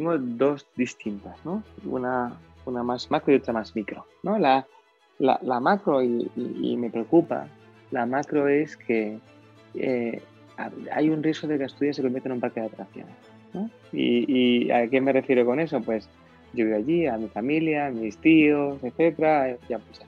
tengo dos distintas, ¿no? Una, una más macro y otra más micro, ¿no? La, la, macro, y, me preocupa, la macro es que eh, hay un riesgo de que Asturias se convierta en un parque de atracciones, ¿no? Y, y, a qué me refiero con eso? Pues yo vivo allí, a mi familia, a mis tíos, etcétera, ya pues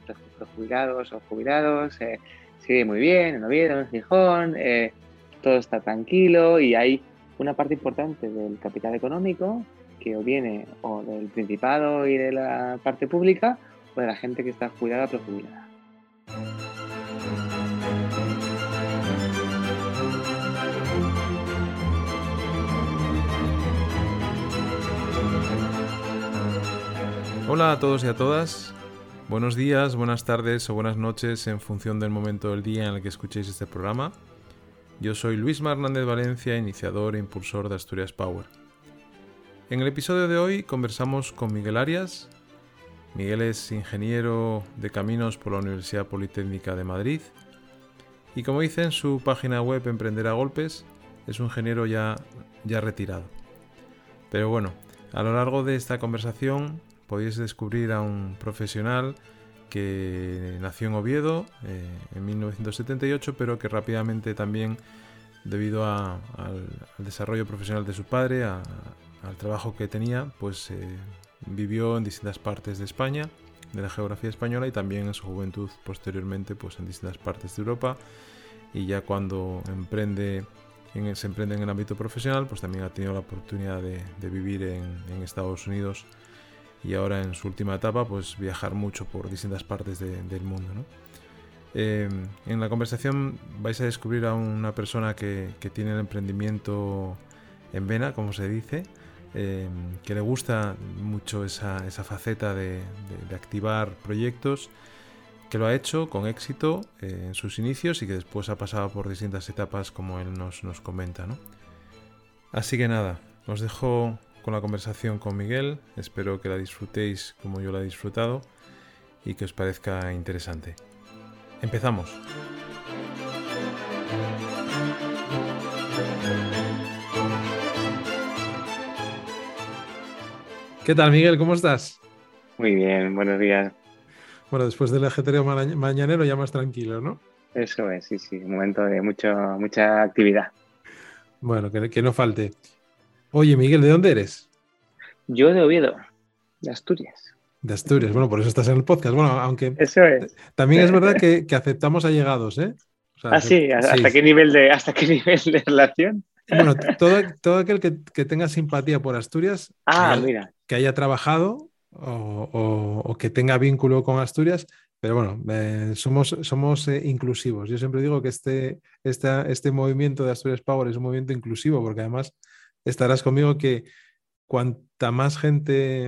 jubilados o jubilados, eh, sigue muy bien en Oviedo, en Gijón, eh, todo está tranquilo y hay una parte importante del capital económico que viene o del Principado y de la parte pública o de la gente que está jubilada o. Hola a todos y a todas. Buenos días, buenas tardes o buenas noches en función del momento del día en el que escuchéis este programa. Yo soy Luis Hernández Valencia, iniciador e impulsor de Asturias Power. En el episodio de hoy conversamos con Miguel Arias. Miguel es ingeniero de caminos por la Universidad Politécnica de Madrid y como dice en su página web Emprender a Golpes, es un ingeniero ya, ya retirado. Pero bueno, a lo largo de esta conversación podéis descubrir a un profesional que nació en Oviedo eh, en 1978, pero que rápidamente también, debido al, desarrollo profesional de su padre, al trabajo que tenía, pues eh, vivió en distintas partes de España, de la geografía española, y también en su juventud posteriormente, pues en distintas partes de Europa. Y ya cuando emprende se emprende en el ámbito profesional, pues también ha tenido la oportunidad de, vivir en Estados Unidos y ahora en su última etapa pues viajar mucho por distintas partes del mundo. Eh, en la conversación vais a descubrir a una persona que, tiene el emprendimiento en vena, como se dice, eh, que le gusta mucho esa, faceta de, activar proyectos, que lo ha hecho con éxito eh, en sus inicios y que después ha pasado por distintas etapas como él nos, nos comenta. Así que nada, os dejo con la conversación con Miguel. Espero que la disfrutéis como yo la he disfrutado y que os parezca interesante. Empezamos. ¿Qué tal, Miguel? ¿Cómo estás? Muy bien, buenos días. Bueno, después del ajetreo mañanero ya más tranquilo, ¿no? Eso es, sí, sí, un momento de mucho, mucha actividad. Bueno, que, que no falte. Oye, Miguel, ¿de dónde eres? Yo de Oviedo, de Asturias. De Asturias, bueno, por eso estás en el podcast. Bueno, aunque eso es. también es verdad que, aceptamos allegados, ¿eh? ah, sí, ¿hasta, Qué nivel de, ¿hasta qué nivel de relación? Bueno, todo, aquel que, tenga simpatía por Asturias, ah, mira. Que haya trabajado o, que tenga vínculo con Asturias, pero bueno, eh, somos, eh, inclusivos. Yo siempre digo que este, este, movimiento de Asturias Power es un movimiento inclusivo, porque además estarás conmigo que cuanta más gente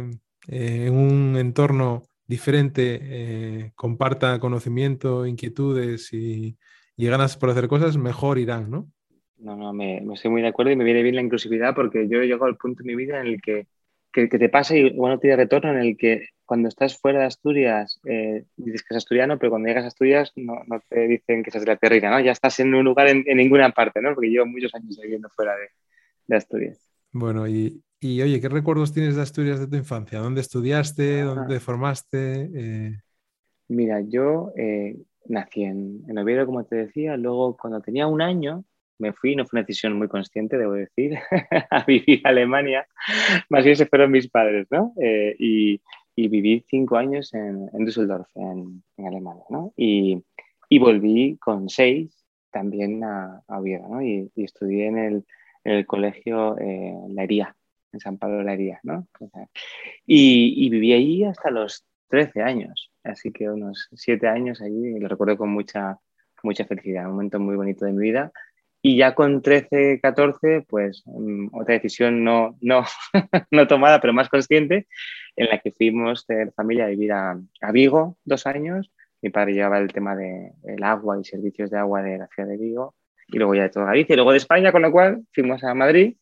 eh, en un entorno diferente comparta conocimiento, inquietudes y, ganas por hacer cosas, mejor irán, ¿no? No, no, me, estoy muy de acuerdo y me viene bien la inclusividad porque yo he llegado al punto en mi vida en el que, que, te pasa y bueno, tiene retorno en el que cuando estás fuera de Asturias eh, dices que es asturiano, pero cuando llegas a Asturias no, te dicen que seas de la terrina, ¿no? Ya estás en un lugar en, ninguna parte, ¿no? Porque llevo muchos años viviendo fuera de, de Asturias. Bueno, y, y, oye, ¿qué recuerdos tienes de Asturias de tu infancia? ¿Dónde estudiaste? ¿Dónde te formaste? Eh, Mira, yo eh, nací en, en, Oviedo, como te decía. Luego, cuando tenía un año, me fui, no fue una decisión muy consciente, debo decir, a vivir a Alemania. Más bien se fueron mis padres, ¿no? Eh, y, y, viví cinco años en, en Düsseldorf, en, en Alemania, ¿no? Y, y, volví con seis también a, a Oviedo, ¿no? Y, y estudié en el en el colegio eh, La Hería, en San Pablo La Hería, ¿no? y, viví allí hasta los 13 años, así que unos 7 años allí, lo recuerdo con mucha, mucha felicidad, un momento muy bonito de mi vida. Y ya con 13, 14, pues mm, otra decisión no, no, no tomada, pero más consciente, en la que fuimos de familia a vivir a, a Vigo dos años. Mi padre llevaba el tema del el agua y servicios de agua de la ciudad de Vigo y luego ya de toda Galicia y luego de España, con lo cual fuimos a Madrid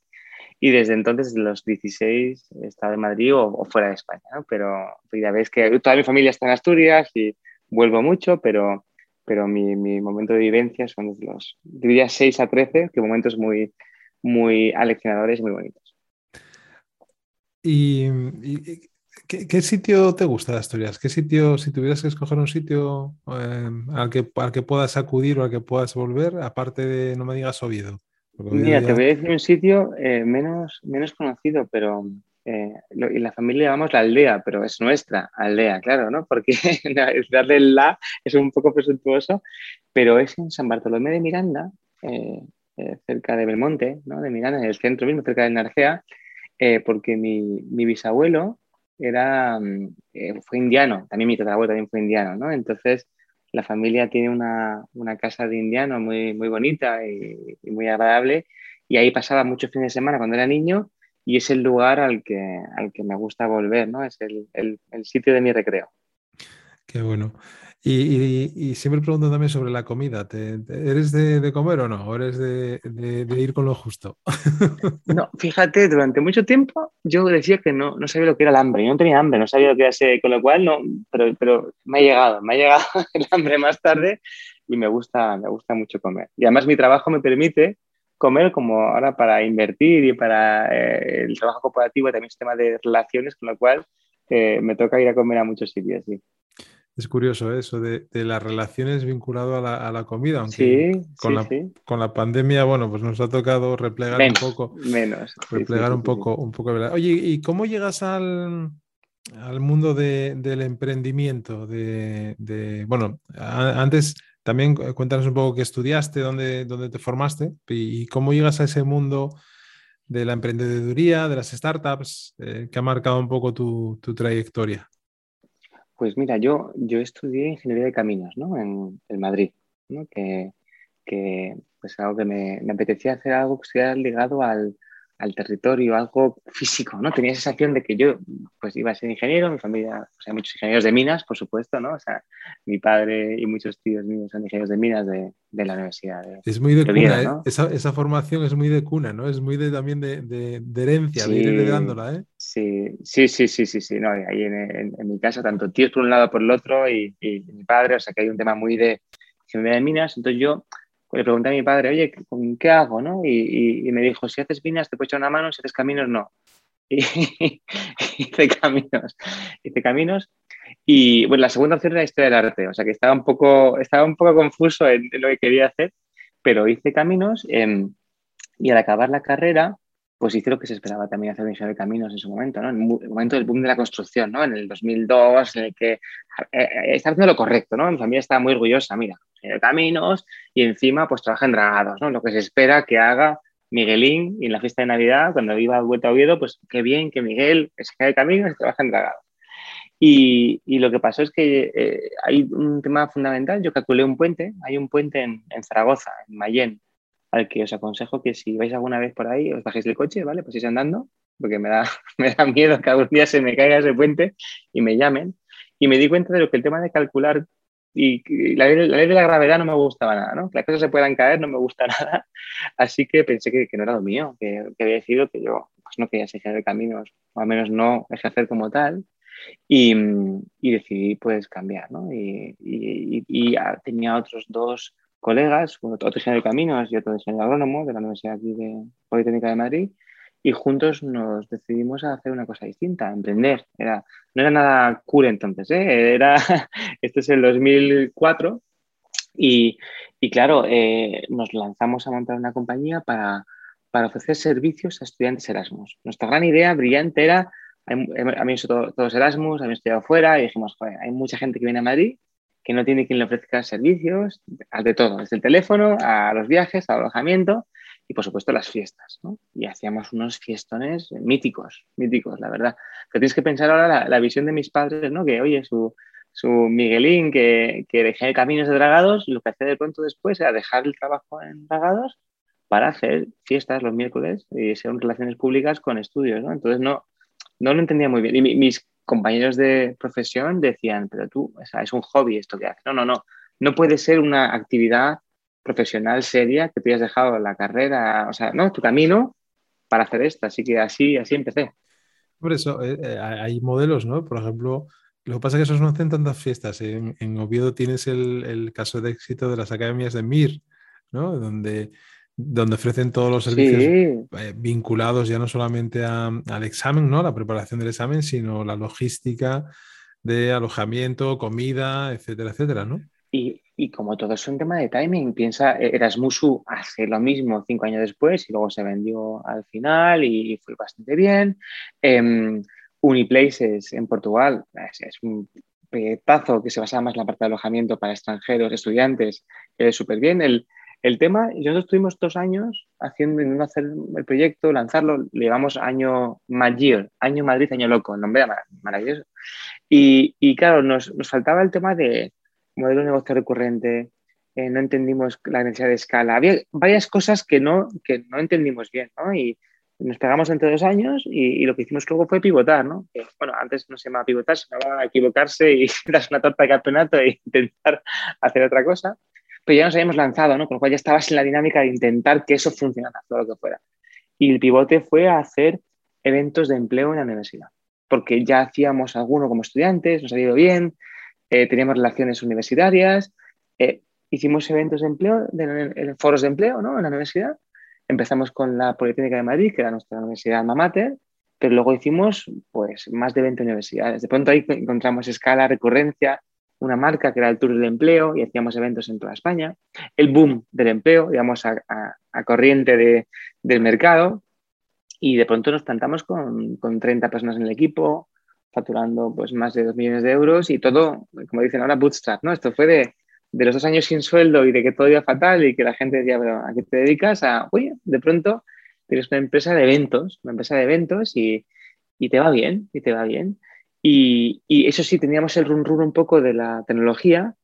y desde entonces, los 16, he estado en Madrid o, fuera de España, pero ya ves que toda mi familia está en Asturias y vuelvo mucho, pero, pero mi, mi momento de vivencia son los, diría 6 a 13, que momentos muy, muy aleccionadores y muy bonitos. ¿Y, ¿qué, sitio te gusta de Asturias? ¿Qué sitio, si tuvieras que escoger un sitio em, al, que, al que puedas acudir o al que puedas volver, aparte de, no me digas Oviedo? Mira, te voy a decir un sitio eh, menos, menos conocido, pero eh, y la familia llamamos la aldea, pero es nuestra aldea, claro, ¿no? Porque darle el la es un poco presuntuoso, pero es en San Bartolomé de Miranda, eh, cerca de Belmonte, ¿no? De Miranda, en el centro mismo, cerca de Narcea, porque mi, mi, bisabuelo era, mm, fue indiano, también mi tatarabuelo también fue indiano, ¿no? Entonces, la familia tiene una, una casa de indiano muy, muy bonita y, y, muy agradable, y ahí pasaba muchos fines de semana cuando era niño, y es el lugar al que, al que me gusta volver, ¿no? Es el, el, el sitio de mi recreo. Qué bueno. Y, y, siempre pregunto también sobre la comida. ¿Te, eres de, de, comer o no? ¿O eres de, de, ir con lo justo? No, fíjate, durante mucho tiempo yo decía que no, no sabía lo que era el hambre. Yo no tenía hambre, no sabía lo que era ese, con lo cual no, pero, pero me ha llegado, me ha llegado el hambre más tarde y me gusta, me gusta mucho comer. Y además mi trabajo me permite comer como ahora para invertir y para eh, el trabajo cooperativo y también sistema de relaciones, con lo cual eh, me toca ir a comer a muchos sitios. Sí. Es curioso eso de, de las relaciones vinculado a la, a la comida, aunque sí, con, la, sí. con, la, pandemia, bueno, pues nos ha tocado replegar menos, un poco. Menos. Replegar un poco, un poco. Oye, ¿y cómo llegas al, al mundo de, del emprendimiento? De, de, bueno, a, antes también cuéntanos un poco qué estudiaste, dónde, dónde te formaste y cómo llegas a ese mundo de la emprendeduría, de las startups, eh, que ha marcado un poco tu, tu, trayectoria. Pues mira, yo, yo estudié ingeniería de caminos ¿no? en, Madrid, que, que pues algo que me, me, apetecía hacer algo que estuviera ligado al, al territorio, algo físico, ¿no? Tenía esa sensación de que yo, pues, iba a ser ingeniero, mi familia, o sea, muchos ingenieros de minas, por supuesto, ¿no? O sea, mi padre y muchos tíos míos son ingenieros de minas de, de la universidad. De, es muy de, cuna, ¿no? ¿eh? esa, esa, formación es muy de cuna, ¿no? Es muy de, también de, de herencia, sí, de ir heredándola, ¿eh? Sí, sí, sí, sí, sí, sí, no, ahí en, en, en, mi casa, tanto tíos por un lado por el otro y, y mi padre, o sea, que hay un tema muy de ingeniería de minas, entonces yo le pregunté a mi padre, oye, ¿con qué hago? ¿no? Y, y, y, me dijo, si haces minas te puedo echar una mano, si haces caminos, no. Y hice caminos, hice caminos. Y bueno, la segunda opción era historia del arte, o sea que estaba un poco, estaba un poco confuso en, en lo que quería hacer, pero hice caminos eh, y al acabar la carrera, pues hice lo que se esperaba también hacer ingeniero de caminos en su momento, ¿no? En el momento del boom de la construcción, ¿no? En el 2002, en el que eh, eh, estaba haciendo lo correcto, ¿no? Mi familia estaba muy orgullosa, mira, de caminos y encima pues trabaja en dragados, ¿no? Lo que se espera que haga Miguelín y en la fiesta de Navidad, cuando iba a vuelta a Oviedo, pues qué bien que Miguel es de caminos y trabaja en dragados. Y, y, lo que pasó es que eh, hay un tema fundamental, yo calculé un puente, hay un puente en, en Zaragoza, en Mayén, al que os aconsejo que si vais alguna vez por ahí, os bajéis del coche, ¿vale? Pues ir andando, porque me da, me da miedo que algún día se me caiga ese puente y me llamen. Y me di cuenta de lo que el tema de calcular y, y la, ley, la, ley, de la gravedad no me gustaba nada, ¿no? Que las cosas se puedan caer no me gusta nada. Así que pensé que, que no era lo mío, que, que, había decidido que yo pues, no quería de caminos, o al menos no ejercer como tal. Y, y decidí pues cambiar, ¿no? Y, y tenía otros dos colegas, otro ingeniero de caminos y otro ingeniero agrónomo de la Universidad aquí de Politécnica de Madrid, y juntos nos decidimos a hacer una cosa distinta, a emprender. Era, no era nada cool entonces, ¿eh? era, este es el 2004, y, y claro, eh, nos lanzamos a montar una compañía para, para ofrecer servicios a estudiantes Erasmus. Nuestra gran idea brillante era, a mí todo, todos Erasmus, habían estudiado fuera, y dijimos, joder, hay mucha gente que viene a Madrid que no tiene quien le ofrezca servicios, de todo, desde el teléfono a los viajes, al alojamiento y por supuesto las fiestas. ¿no? Y hacíamos unos fiestones míticos, míticos, la verdad. Pero tienes que pensar ahora la, visión de mis padres, ¿no? que oye, su, su Miguelín, que, que dejé caminos de dragados, lo que hacía de pronto después era dejar el trabajo en dragados para hacer fiestas los miércoles y ser relaciones públicas con estudios. ¿no? Entonces no, no lo entendía muy bien. Y mis compañeros de profesión decían, pero tú, o sea, es un hobby esto que haces. No, no, no. No puede ser una actividad profesional seria que tú hayas dejado la carrera, o sea, no, tu camino para hacer esto. Así que así, así empecé. Por eso, eh, hay modelos, ¿no? Por ejemplo, lo que pasa es que esos no hacen tantas fiestas. En, en Oviedo tienes el, el, caso de éxito de las academias de MIR, ¿no? Donde donde ofrecen todos los servicios eh, vinculados ya no solamente al examen, ¿no? La preparación del examen, sino la logística de alojamiento, comida, etcétera, etcétera, ¿no? Y, como todo es un tema de timing, piensa, e-, Erasmusu hace lo mismo cinco años después y luego se vendió al final y fue bastante bien. Eh, Uniplaces en Portugal es, un pedazo que se basa más en la parte de alojamiento para extranjeros, estudiantes, es súper bien. El, el tema, nosotros estuvimos dos años haciendo, hacer el proyecto, lanzarlo, le llevamos año Magier, año Madrid, año loco, nombre maravilloso. Y, y claro, nos, nos, faltaba el tema de modelo de negocio recurrente, eh, no entendimos la necesidad de escala, había varias cosas que no, que no entendimos bien, ¿no? Y nos pegamos entre dos años y, lo que hicimos luego fue pivotar, ¿no? bueno, antes no se llamaba pivotar, se llamaba equivocarse y dar una torta de campeonato e intentar hacer otra cosa pero ya nos habíamos lanzado, ¿no? Con lo cual ya estabas en la dinámica de intentar que eso funcionara, todo lo que fuera. Y el pivote fue hacer eventos de empleo en la universidad, porque ya hacíamos alguno como estudiantes, nos ha ido bien, eh, teníamos relaciones universitarias, eh, hicimos eventos de empleo, de, foros de empleo, ¿no? En la universidad. Empezamos con la Politécnica de Madrid, que era nuestra universidad Mamater, pero luego hicimos pues más de 20 universidades. De pronto ahí encontramos escala, recurrencia, una marca que era el Tour del Empleo y hacíamos eventos en toda España. El boom del empleo, digamos, a, corriente del mercado. Y de pronto nos plantamos con, con, 30 personas en el equipo, facturando pues, más de 2 millones de euros y todo, como dicen ahora, bootstrap, ¿no? Esto fue de, de los dos años sin sueldo y de que todo iba fatal y que la gente decía, pero ¿a qué te dedicas? A, oye, de pronto tienes una empresa de eventos, una empresa de eventos y, y te va bien, y te va bien. Y, eso sí, teníamos el run run un poco de la tecnología.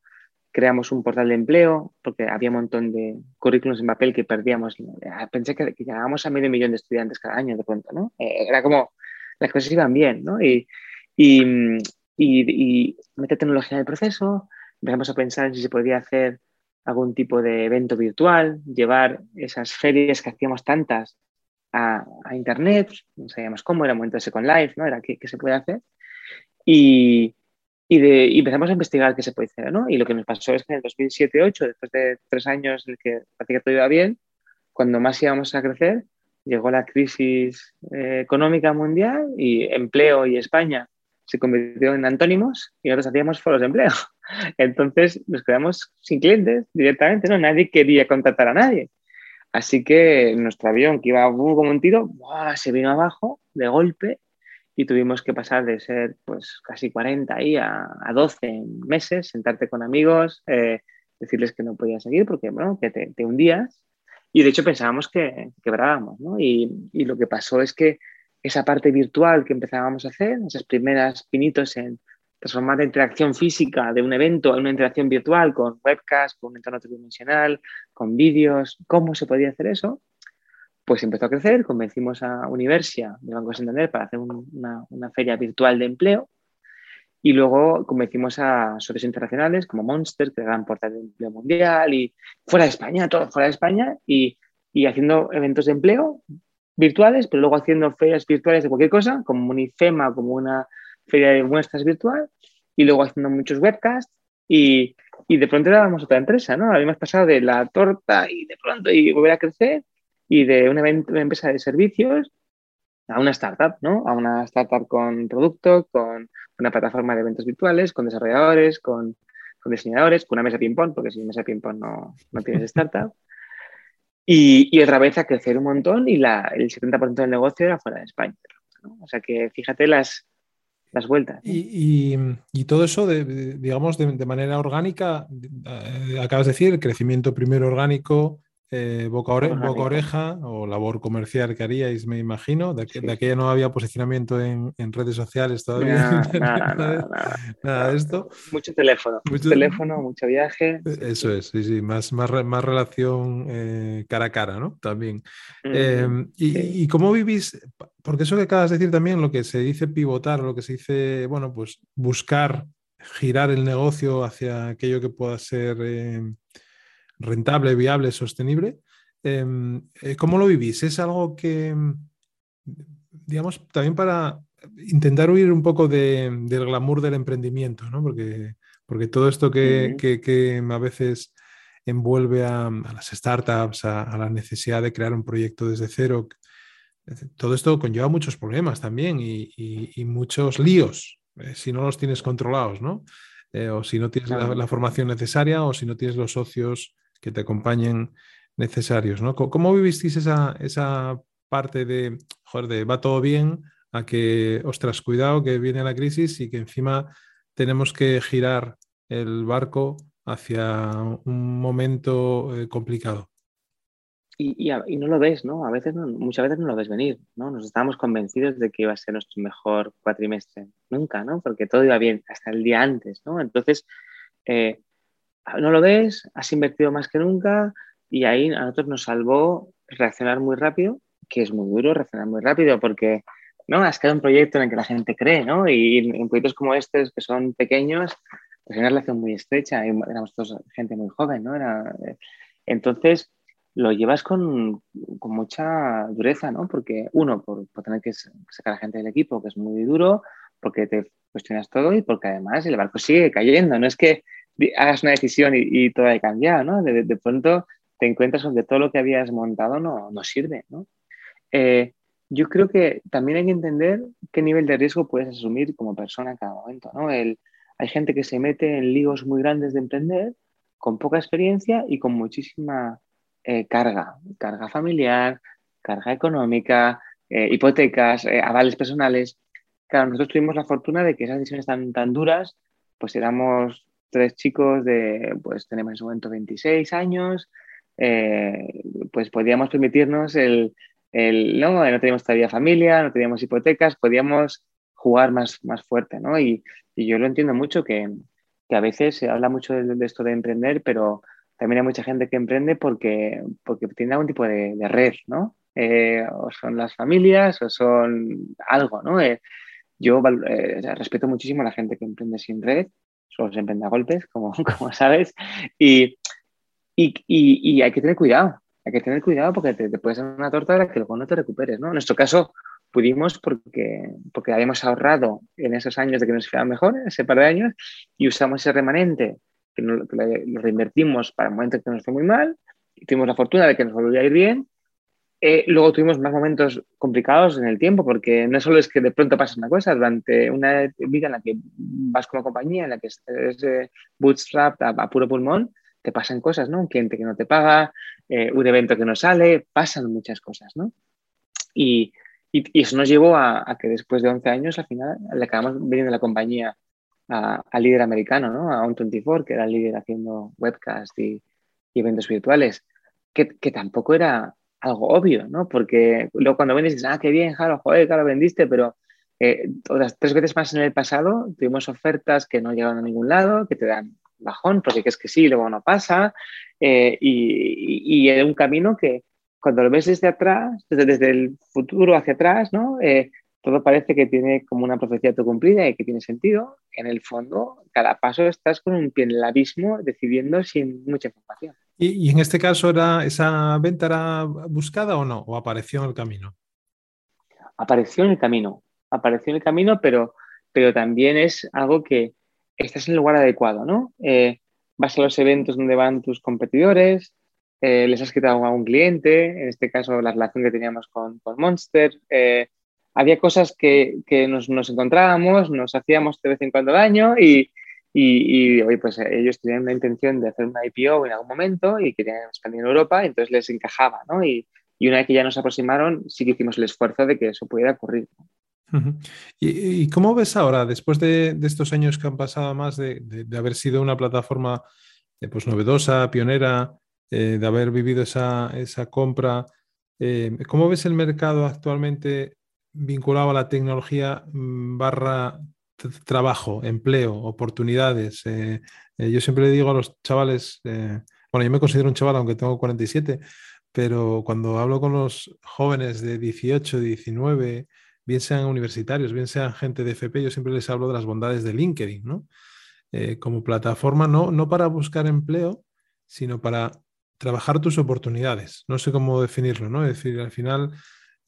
Creamos un portal de empleo porque había un montón de currículums en papel que perdíamos. Pensé que, llegábamos a medio millón de estudiantes cada año de pronto, ¿no? Eh, era como, las cosas iban bien, ¿no? Y, y, y, meter tecnología en el proceso, empezamos a pensar en si se podía hacer algún tipo de evento virtual, llevar esas ferias que hacíamos tantas a, Internet, no sabíamos cómo, era momento de Second Life, ¿no? Era qué, qué se puede hacer. Y, de, empezamos a investigar qué se puede hacer, ¿no? Y lo que nos pasó es que en el 2007-2008, después de tres años en el que parecía que todo iba bien, cuando más íbamos a crecer, llegó la crisis eh, económica mundial y empleo y España se convirtió en antónimos y nosotros hacíamos foros de empleo. Entonces nos quedamos sin clientes directamente, ¿no? Nadie quería contratar a nadie. Así que nuestro avión, que iba como un tiro, se vino abajo de golpe y tuvimos que pasar de ser pues casi 40 ahí a, a 12 meses, sentarte con amigos, eh, decirles que no podías seguir porque bueno, que te, hundías y de hecho pensábamos que quebrábamos ¿no? y, y, lo que pasó es que esa parte virtual que empezábamos a hacer, esas primeras pinitos en transformar la interacción física de un evento en una interacción virtual con webcast, con un entorno tridimensional, con vídeos, cómo se podía hacer eso, pues empezó a crecer, convencimos a Universia de Banco Santander para hacer una, feria virtual de empleo y luego convencimos a socios internacionales como Monster, que gran portal de empleo mundial y fuera de España, todo fuera de España y, haciendo eventos de empleo virtuales, pero luego haciendo ferias virtuales de cualquier cosa, como un IFEMA, como una feria de muestras virtual y luego haciendo muchos webcasts y, y de pronto éramos otra empresa, ¿no? Habíamos pasado de la torta y de pronto y volver a crecer y de una, empresa de servicios a una startup, ¿no? A una startup con producto, con una plataforma de eventos virtuales, con desarrolladores, con, diseñadores, con una mesa ping-pong, porque sin mesa ping-pong no, no tienes startup. Y, y otra vez a crecer un montón y la, el 70% del negocio era fuera de España. O sea que fíjate las, las vueltas. Y, y, todo eso, digamos, de, de, manera orgánica, eh, acabas de decir, el crecimiento primero orgánico, eh, boca, oreja o labor comercial que haríais, me imagino. De, aquella no había posicionamiento en, redes sociales todavía. Nada, de esto. Mucho teléfono. Mucho teléfono, mucho viaje. E, eso es, sí, sí, más, más, más relación eh, cara a cara, ¿no? También. Em, y, cómo vivís? Porque eso que acabas de decir también, lo que se dice pivotar, lo que se dice, bueno, pues buscar girar el negocio hacia aquello que pueda ser em, rentable, viable, sostenible. Em, eh, ¿Cómo lo vivís? ¿Es algo que, digamos, también para intentar huir un poco del glamour del emprendimiento, ¿no? Porque, porque todo esto que, a veces envuelve a, las startups, a, la necesidad de crear un proyecto desde cero. Todo esto conlleva muchos problemas también y, muchos líos eh, si no los tienes controlados, ¿no? Eh, o si no tienes la, formación necesaria o si no tienes los socios que te acompañen necesarios, ¿no? ¿Cómo, vivisteis esa, esa parte de, joder, de va todo bien a que, ostras, cuidado que viene la crisis y que encima tenemos que girar el barco hacia un momento eh, complicado. Y, no lo ves, ¿no? A veces, muchas veces no lo ves venir, ¿no? Nos estábamos convencidos de que iba a ser nuestro mejor cuatrimestre. Nunca, ¿no? Porque todo iba bien hasta el día antes, ¿no? Entonces, eh, no lo ves, has invertido más que nunca y ahí a nosotros nos salvó reaccionar muy rápido, que es muy duro reaccionar muy rápido porque, ¿no? Has creado un proyecto en el que la gente cree, ¿no? Y en proyectos como estos, que son pequeños, pues hay una relación muy estrecha, y éramos todos gente muy joven, ¿no? Era, eh, entonces, lo llevas con, con, mucha dureza, ¿no? Porque, uno, por, por, tener que sacar a gente del equipo, que es muy duro, porque te cuestionas todo y porque además el barco sigue cayendo. No es que hagas una decisión y, todo haya cambiado, ¿no? De, de, pronto te encuentras con que todo lo que habías montado no, no sirve, ¿no? Eh, yo creo que también hay que entender qué nivel de riesgo puedes asumir como persona en cada momento, ¿no? El, hay gente que se mete en líos muy grandes de emprender con poca experiencia y con muchísima eh, carga, carga familiar, carga económica, eh, hipotecas, eh, avales personales. Claro, nosotros tuvimos la fortuna de que esas decisiones tan, tan duras, pues éramos tres chicos de, pues tenemos en su momento 26 años, pues podíamos permitirnos el, el, no, no teníamos todavía familia, no teníamos hipotecas, podíamos jugar más, más fuerte, ¿no? Y, y yo lo entiendo mucho que, que, a veces se habla mucho de, esto de emprender, pero también hay mucha gente que emprende porque, porque tiene algún tipo de, red, ¿no? Eh, o son las familias o son algo, ¿no? Eh, yo eh, respeto muchísimo a la gente que emprende sin red, solo se emprende a golpes, como, como sabes, y, y, y, hay que tener cuidado, hay que tener cuidado porque te, te puedes dar una torta que luego no te recuperes, ¿no? En nuestro caso, pudimos porque, porque habíamos ahorrado en esos años de que nos iba mejor, ese par de años, y usamos ese remanente que, lo, reinvertimos para el momento en que nos fue muy mal, y tuvimos la fortuna de que nos volvió a ir bien. Eh, luego tuvimos más momentos complicados en el tiempo, porque no solo es que de pronto pasa una cosa, durante una vida en la que vas una compañía, en la que es eh, bootstrap a, puro pulmón, te pasan cosas, ¿no? Un cliente que no te paga, eh, un evento que no sale, pasan muchas cosas, ¿no? Y, y, eso nos llevó a, que después de 11 años, al final, le acabamos viniendo la compañía al líder americano, ¿no? a On24, que era líder haciendo webcast y, eventos virtuales, que, que, tampoco era algo obvio, ¿no? Porque luego cuando vendes dices, ah, qué bien, Jaro, joder, claro, vendiste, pero eh, otras tres veces más en el pasado tuvimos ofertas que no llegaron a ningún lado, que te dan bajón porque es que sí, luego no pasa, eh, y, y, y, un camino que, cuando lo ves desde atrás, desde, desde el futuro hacia atrás, ¿no? Eh, todo parece que tiene como una profecía cumplida y que tiene sentido. En el fondo, cada paso estás con un pie en el abismo decidiendo sin mucha información. ¿Y, en este caso, era, esa venta era buscada o no? ¿O apareció en el camino? Apareció en el camino. Apareció en el camino, pero, pero también es algo que estás en el lugar adecuado, ¿no? Eh, vas a los eventos donde van tus competidores, eh, les has quitado a un cliente, en este caso la relación que teníamos con, con Monster. Eh, había cosas que, que nos, nos, encontrábamos, nos hacíamos de vez en cuando daño y, y, y pues ellos tenían la intención de hacer una IPO en algún momento y querían expandir en Europa, entonces les encajaba, ¿no? Y, y una vez que ya nos aproximaron, sí que hicimos el esfuerzo de que eso pudiera ocurrir. ¿Y, ¿Y, cómo ves ahora, después de, de, estos años que han pasado más de, de, haber sido una plataforma eh, pues, novedosa, pionera, eh, de haber vivido esa, esa compra. Eh, ¿Cómo ves el mercado actualmente vinculado a la tecnología mm, barra trabajo, empleo, oportunidades? Eh, yo siempre le digo a los chavales, bueno, yo me considero un chaval aunque tengo 47, pero cuando hablo con los jóvenes de 18, 19, bien sean universitarios, bien sean gente de FP, yo siempre les hablo de las bondades de LinkedIn, ¿no? como plataforma, no, no para buscar empleo, sino para trabajar tus oportunidades. No sé cómo definirlo, ¿no? Es decir, al final,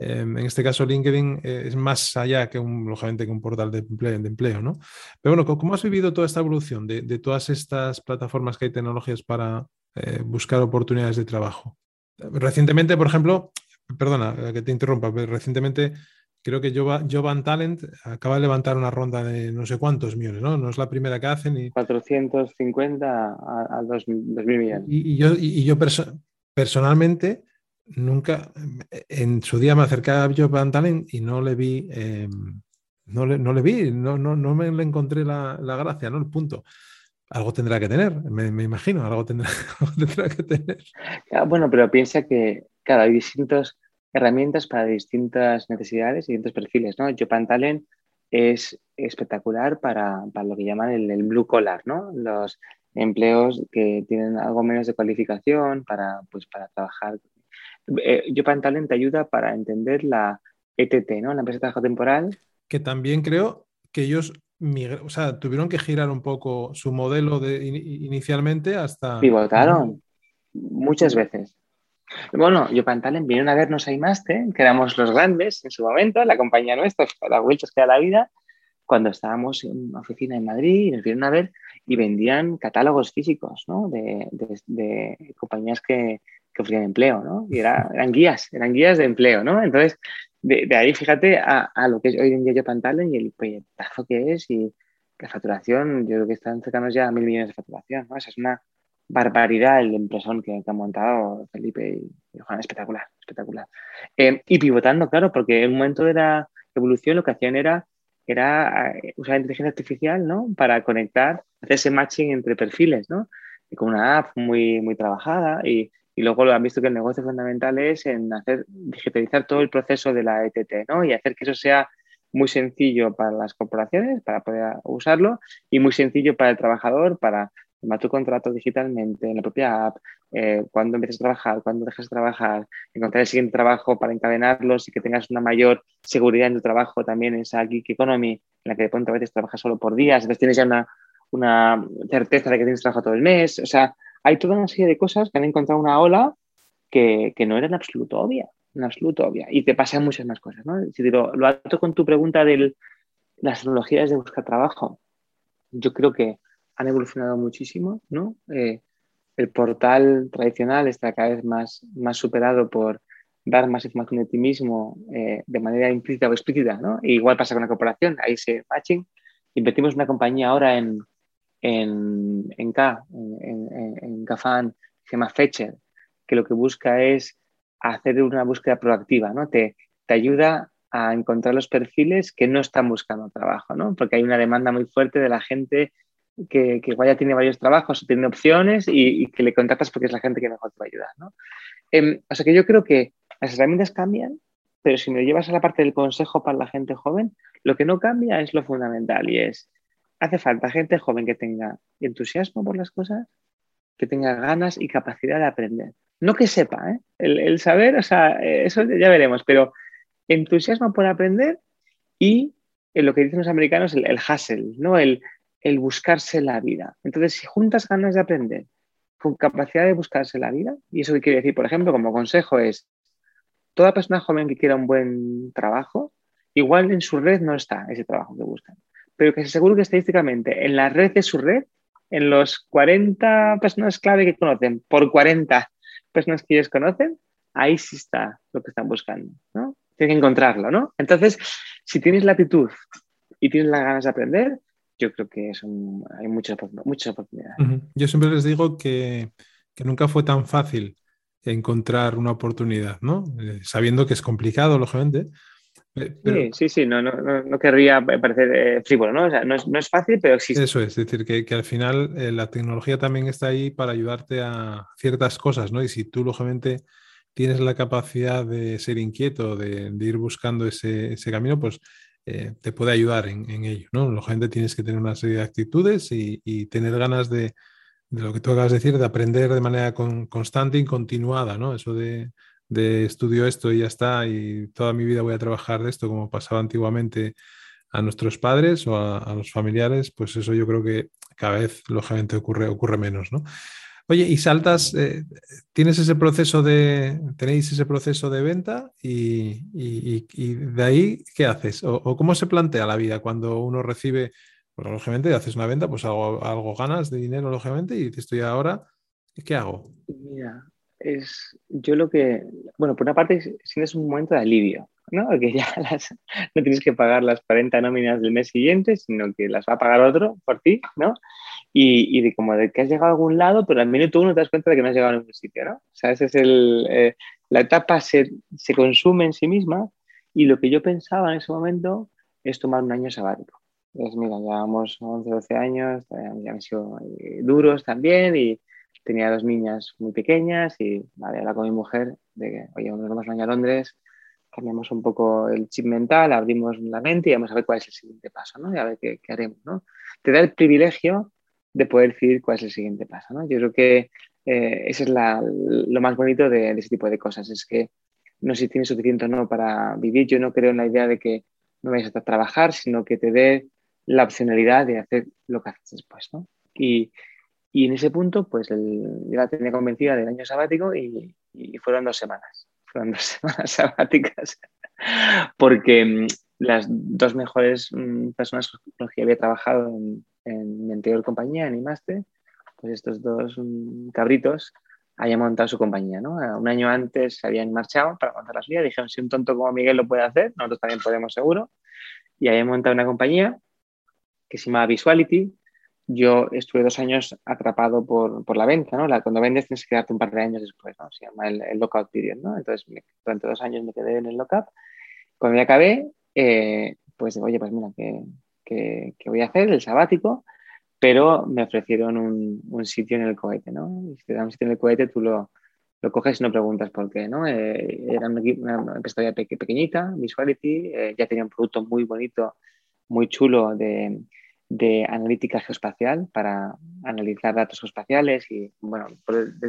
em, en este caso LinkedIn eh, es más allá que un, lógicamente, que un portal de empleo, de empleo, ¿no? Pero bueno, ¿cómo has vivido toda esta evolución de, todas estas plataformas que hay tecnologías para, eh, buscar oportunidades de trabajo. Recientemente, por ejemplo, perdona que te interrumpa, recientemente creo que Jovan Talent acaba de levantar una ronda de no sé cuántos millones, ¿no? No es la primera que hacen. Y... 450 a, 2.000 millones. Y, yo, y yo personalmente nunca, en su día me acercaba a Jovan Talent y no le vi, em, no, le, no, le, vi, no, no, no me le encontré la, la, gracia, ¿no? El punto. Algo tendrá que tener, me, imagino, algo tendrá, algo tendrá que tener. Bueno, pero piensa que, claro, hay distintas herramientas para distintas necesidades y distintos perfiles, ¿no? Jovan Talent es espectacular para, para lo que llaman el, el, blue collar, ¿no? Los empleos que tienen algo menos de cualificación para, pues, para trabajar eh, yo Talent te ayuda para entender la ETT, ¿no? La empresa de trabajo temporal. Que también creo que ellos o sea, tuvieron que girar un poco su modelo de, inicialmente hasta... Pivotaron muchas veces. Bueno, yo Talent vinieron a vernos a IMASTE, que éramos los grandes en su momento, la compañía nuestra, la vueltas que da la vida, cuando estábamos en una oficina en Madrid y nos vinieron a ver y vendían catálogos físicos ¿no? de, de, compañías que, que ofrecían empleo, ¿no? Y eran guías, eran guías de empleo, ¿no? Entonces, de, ahí fíjate a, lo que es hoy en día Japan Talent y el proyectazo que es y la facturación, yo creo que están cercanos ya a mil millones de facturación, ¿no? Esa es una barbaridad el impresón que, han montado Felipe y, Juan, espectacular, espectacular. Eh, y pivotando, claro, porque en un momento de la evolución lo que hacían era, era eh, usar inteligencia artificial, ¿no? Para conectar, hacer ese matching entre perfiles, ¿no? Y con una app muy, muy trabajada y y luego lo han visto que el negocio fundamental es en hacer digitalizar todo el proceso de la ETT, ¿no? Y hacer que eso sea muy sencillo para las corporaciones para poder usarlo y muy sencillo para el trabajador para tomar tu contrato digitalmente en la propia app, eh, cuando empiezas a trabajar, cuando dejas de trabajar, encontrar el siguiente trabajo para encadenarlos y que tengas una mayor seguridad en tu trabajo también en esa gig economy en la que de pronto a veces trabajas solo por días, entonces tienes ya una, una certeza de que tienes trabajo todo el mes, o sea, hay toda una serie de cosas que han encontrado una ola que, no era en absoluto obvia, en absoluto obvia. Y te pasan muchas más cosas, ¿no? Si lo, lo ato con tu pregunta de las tecnologías de buscar trabajo, yo creo que han evolucionado muchísimo, ¿no? Eh, el portal tradicional está cada vez más, más superado por dar más información de ti mismo eh, de manera implícita o explícita, ¿no? igual pasa con la corporación, ahí se matching. Invertimos una compañía ahora en, en, en K, en, en, Cafán, se llama Fetcher, que lo que busca es hacer una búsqueda proactiva, ¿no? Te, te ayuda a encontrar los perfiles que no están buscando trabajo, ¿no? Porque hay una demanda muy fuerte de la gente que, que igual ya tiene varios trabajos tiene opciones y, que le contactas porque es la gente que mejor te va a ayudar, ¿no? Em, o sea que yo creo que las herramientas cambian, pero si me llevas a la parte del consejo para la gente joven, lo que no cambia es lo fundamental y es hace falta gente joven que tenga entusiasmo por las cosas, que tenga ganas y capacidad de aprender. No que sepa, ¿eh? el, saber, o sea, eso ya veremos, pero entusiasmo por aprender y en lo que dicen los americanos, el, hustle, ¿no? El, el buscarse la vida. Entonces, si juntas ganas de aprender con capacidad de buscarse la vida, y eso que quiere decir, por ejemplo, como consejo es, toda persona joven que quiera un buen trabajo, igual en su red no está ese trabajo que buscan pero que seguro que estadísticamente en la red de su red, en los 40 personas clave que conocen, por 40 personas que ellos conocen, ahí sí está lo que están buscando, ¿no? Tienen que encontrarlo, ¿no? Entonces, si tienes la actitud y tienes las ganas de aprender, yo creo que hay muchas, muchas oportunidades. Yo siempre les digo que, que, nunca fue tan fácil encontrar una oportunidad, ¿no? Eh, sabiendo que es complicado, lógicamente, Sí, sí, sí, no, no, no, querría parecer eh, frívolo, ¿no? O sea, no es, no es, fácil, pero existe. Eso es, es decir, que, que al final eh, la tecnología también está ahí para ayudarte a ciertas cosas, ¿no? Y si tú, lógicamente, tienes la capacidad de ser inquieto, de, de ir buscando ese, ese camino, pues eh, te puede ayudar en, en, ello, ¿no? Lógicamente tienes que tener una serie de actitudes y, y tener ganas de, de, lo que tú acabas de decir, de aprender de manera con, constante y continuada, ¿no? Eso de de estudio esto y ya está, y toda mi vida voy a trabajar de esto, como pasaba antiguamente a nuestros padres o a, los familiares, pues eso yo creo que cada vez lógicamente ocurre, ocurre menos, ¿no? Oye, y saltas, eh, tienes ese proceso de, tenéis ese proceso de venta y, y, de ahí, ¿qué haces? O, cómo se plantea la vida cuando uno recibe, pues lógicamente haces una venta, pues algo, algo ganas de dinero, lógicamente, y te estoy ahora ¿Qué hago? Mira, es yo lo que, bueno, por una parte sientes un momento de alivio, ¿no? Que ya no tienes que pagar las 40 nóminas del mes siguiente, sino que las va a pagar otro por ti, ¿no? Y, de como de que has llegado a algún lado, pero al menos tú no te das cuenta de que no has llegado a ningún sitio, ¿no? O sea, ese es el, eh, la etapa se, se consume en sí misma y lo que yo pensaba en ese momento es tomar un año sabático. Es, mira, llevamos 11, 12 años, ya han sido eh, duros también y tenía dos niñas muy pequeñas y vale, hablar con mi mujer de que, oye, nos vamos un año a Londres, cambiamos un poco el chip mental, abrimos la mente y vamos a ver cuál es el siguiente paso, ¿no? Y a ver qué, qué haremos, ¿no? Te da el privilegio de poder decidir cuál es el siguiente paso, ¿no? Yo creo que eh, eso es la, lo más bonito de, de, ese tipo de cosas, es que no si tienes suficiente o no para vivir, yo no creo en la idea de que no vayas a trabajar, sino que te dé la opcionalidad de hacer lo que haces después, ¿no? Y, y en ese punto, pues el, yo la tenía convencida del año sabático y, fueron dos semanas. Fueron dos semanas sabáticas. Porque mm, las dos mejores mm, personas con las que había trabajado en, en mi anterior compañía, en IMASTE, pues estos dos mm, cabritos habían montado su compañía, ¿no? Un año antes se habían marchado para montar la suya. Dijeron, si un tonto como Miguel lo puede hacer, nosotros también podemos seguro. Y habían montado una compañía que se llama Visuality, yo estuve dos años atrapado por, por la venta, ¿no? La, cuando vendes tienes que quedarte un par de años después, ¿no? Se llama el, el lockout period, ¿no? Entonces, durante dos años me quedé en el lockup. Cuando ya acabé, eh, pues digo, oye, pues mira, ¿qué, qué, qué voy a hacer? El sabático, pero me ofrecieron un, un, sitio en el cohete, ¿no? Y si te dan un sitio en el cohete, tú lo, lo coges y no preguntas por qué, ¿no? Eh, era una, empresa pequeñita, Visuality, eh, ya tenía un producto muy bonito, muy chulo de de analítica geoespacial para analizar datos geoespaciales y, bueno,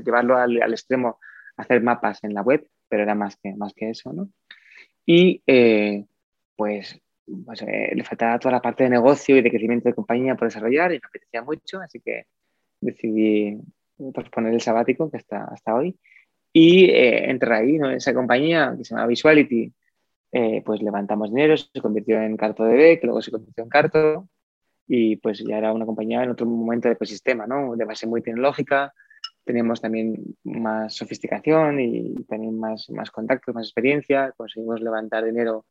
llevarlo al, extremo, hacer mapas en la web, pero era más que, más que eso, ¿no? Y eh, pues, pues eh, le faltaba toda la parte de negocio y de crecimiento de compañía por desarrollar y me apetecía mucho, así que decidí posponer el sabático que está hasta hoy y eh, entrar ahí, ¿no? Esa compañía que se llama Visuality, eh, pues levantamos dinero, se convirtió en CartoDB, que luego se convirtió en Carto, y pues ya era una compañía en otro momento de ecosistema, ¿no? De base muy tecnológica, teníamos también más sofisticación y también más, más contactos, más experiencia, conseguimos levantar dinero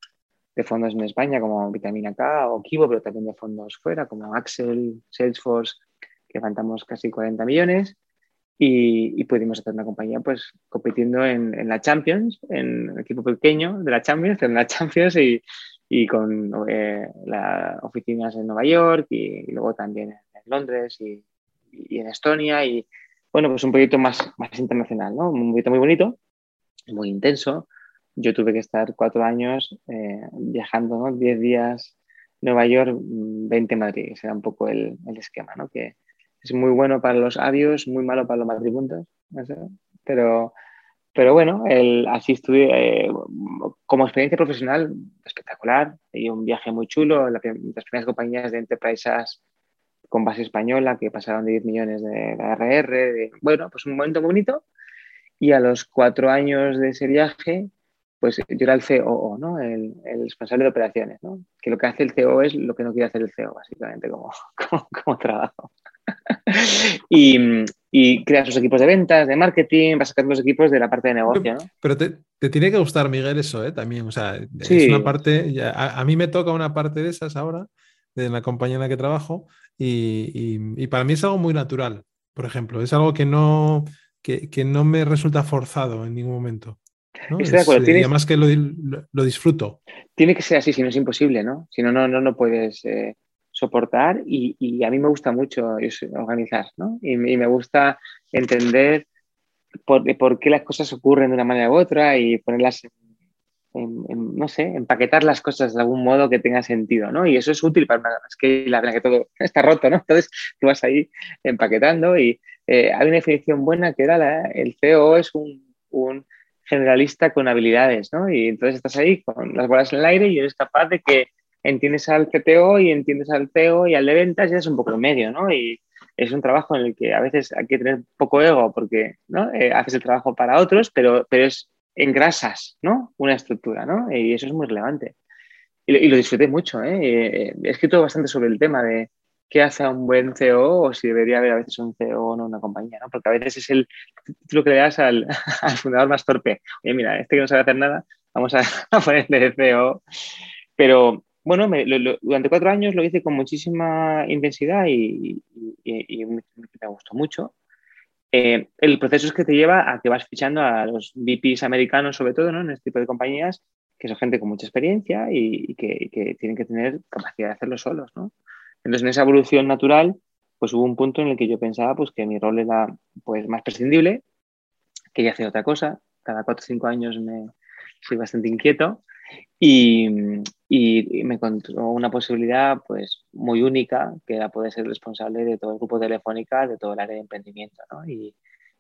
de fondos en España como Vitamina K o Kibo, pero también de fondos fuera como Axel, Salesforce, levantamos casi 40 millones y, y pudimos hacer una compañía pues compitiendo en, en, la Champions, en el equipo pequeño de la Champions, en la Champions y, y con eh, las oficinas en Nueva York y, y, luego también en Londres y, y, en Estonia. Y bueno, pues un proyecto más, más internacional, ¿no? Un proyecto muy bonito, muy intenso. Yo tuve que estar cuatro años eh, viajando, ¿no? Diez días Nueva York, 20 Madrid. Ese era un poco el, el, esquema, ¿no? Que es muy bueno para los avios, muy malo para los madribundos, no pero pero bueno, el, así estuve eh, como experiencia profesional espectacular y un viaje muy chulo. La, las primeras compañías de enterprises con base española que pasaron de 10 millones de, de RR. De, bueno, pues un momento bonito. Y a los cuatro años de ese viaje, pues yo era el COO, ¿no? El, el, responsable de operaciones, ¿no? Que lo que hace el CEO es lo que no quiere hacer el CEO, básicamente, como, como, como trabajo. y, y creas los equipos de ventas, de marketing, vas a sacar los equipos de la parte de negocio. ¿no? Pero te, te, tiene que gustar, Miguel, eso, ¿eh? También, o sea, sí. es una parte, ya, a, a, mí me toca una parte de esas ahora, de la compañía en la que trabajo, y, y, y, para mí es algo muy natural, por ejemplo, es algo que no, que, que no me resulta forzado en ningún momento. ¿no? Estoy de acuerdo. Es, y además que lo, lo, lo, disfruto. Tiene que ser así, si no es imposible, ¿no? Si no, no, no, no puedes... Eh soportar y, a mí me gusta mucho organizar, ¿no? Y, me gusta entender por, por, qué las cosas ocurren de una manera u otra y ponerlas, en, no sé, empaquetar las cosas de algún modo que tenga sentido, ¿no? Y eso es útil para una... Es que todo está roto, ¿no? Entonces tú vas ahí empaquetando y eh, hay una definición buena que era el CEO es un, un generalista con habilidades, ¿no? Y entonces estás ahí con las bolas en el aire y eres capaz de que entiendes al CTO y entiendes al CEO y al de ventas y es un poco el medio, ¿no? Y es un trabajo en el que a veces hay que tener poco ego porque ¿no? Eh, haces el trabajo para otros, pero, pero es engrasas, ¿no? Una estructura, ¿no? Y eso es muy relevante. Y, y lo disfruté mucho, ¿eh? He escrito bastante sobre el tema de, qué hace a un buen CEO o si debería haber a veces un CEO o no una compañía, ¿no? Porque a veces es el título que le das al, fundador más torpe. Oye, mira, este que no sabe hacer nada, vamos a, ponerle de CEO. Pero bueno, durante cuatro años lo hice con muchísima intensidad y, me gustó mucho. Eh, el proceso es que te lleva a que vas fichando a los VPs americanos, sobre todo, ¿no? En este tipo de compañías, que son gente con mucha experiencia y, que, que, tienen que tener capacidad de hacerlo solos, ¿no? Entonces, en esa evolución natural, pues hubo un punto en el que yo pensaba pues, que mi rol era pues, más prescindible, que ya hacía otra cosa. Cada cuatro o cinco años me soy bastante inquieto y, y, me encontró una posibilidad pues, muy única, que era poder ser responsable de todo el grupo Telefónica, de todo el área de emprendimiento. ¿no? Y,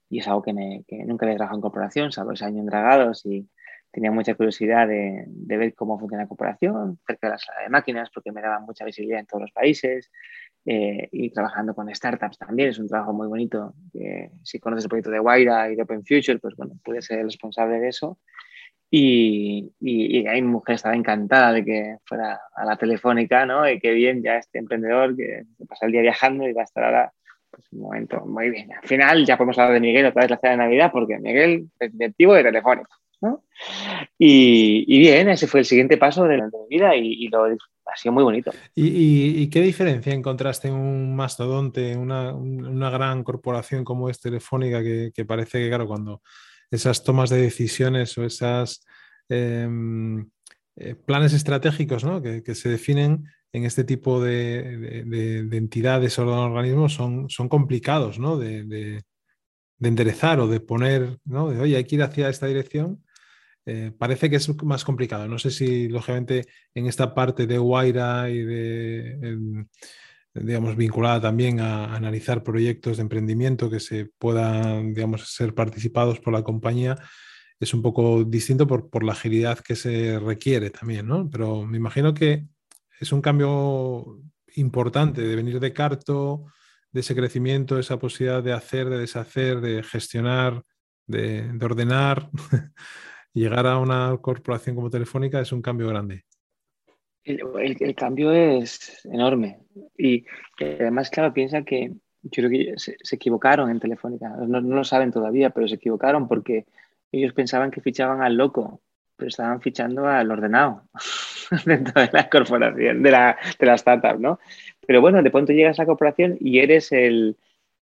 y, es algo que, me, que nunca había trabajado en corporación, salvo ese año en Dragados y, tenía mucha curiosidad de, ver cómo funciona la corporación, cerca de las de máquinas, porque me daban mucha visibilidad en todos los países. Eh, y trabajando con startups también, es un trabajo muy bonito. si conoces el proyecto de Waira y de Open Future, pues bueno, puedes ser responsable de eso. Y, y, ahí mi mujer estaba encantada de que fuera a la telefónica, ¿no? Y qué bien ya este emprendedor que pasa el día viajando y va a estar ahora, pues un momento muy bien. Al final ya podemos hablar de Miguel otra vez la cena de Navidad, porque Miguel es directivo de Telefónica. Y, bien, ese fue el siguiente paso de, mi vida y, lo ha sido muy bonito. ¿Y, qué diferencia encontraste en un mastodonte, una, una gran corporación como es Telefónica, que, parece que, claro, cuando esas tomas de decisiones o esas em, eh, planes estratégicos que, se definen en este tipo de, entidades o organismos son, son complicados de, enderezar o de poner, ¿no? de oye, hay que ir hacia esta dirección eh, parece que es más complicado. No sé si, lógicamente, en esta parte de Guaira y de, em, digamos, vinculada también a, analizar proyectos de emprendimiento que se puedan, digamos, ser participados por la compañía, es un poco distinto por, por la agilidad que se requiere también, ¿no? Pero me imagino que es un cambio importante de venir de Carto, de ese crecimiento, esa posibilidad de hacer, de deshacer, de gestionar, de, de ordenar. llegar a una corporación como Telefónica es un cambio grande. El, cambio es enorme. Y además, claro, piensa que yo creo que se, equivocaron en Telefónica. No, lo saben todavía, pero se equivocaron porque ellos pensaban que fichaban al loco, pero estaban fichando al ordenado dentro de la corporación, de la, de la startup, ¿no? Pero bueno, de pronto llegas a la corporación y eres el,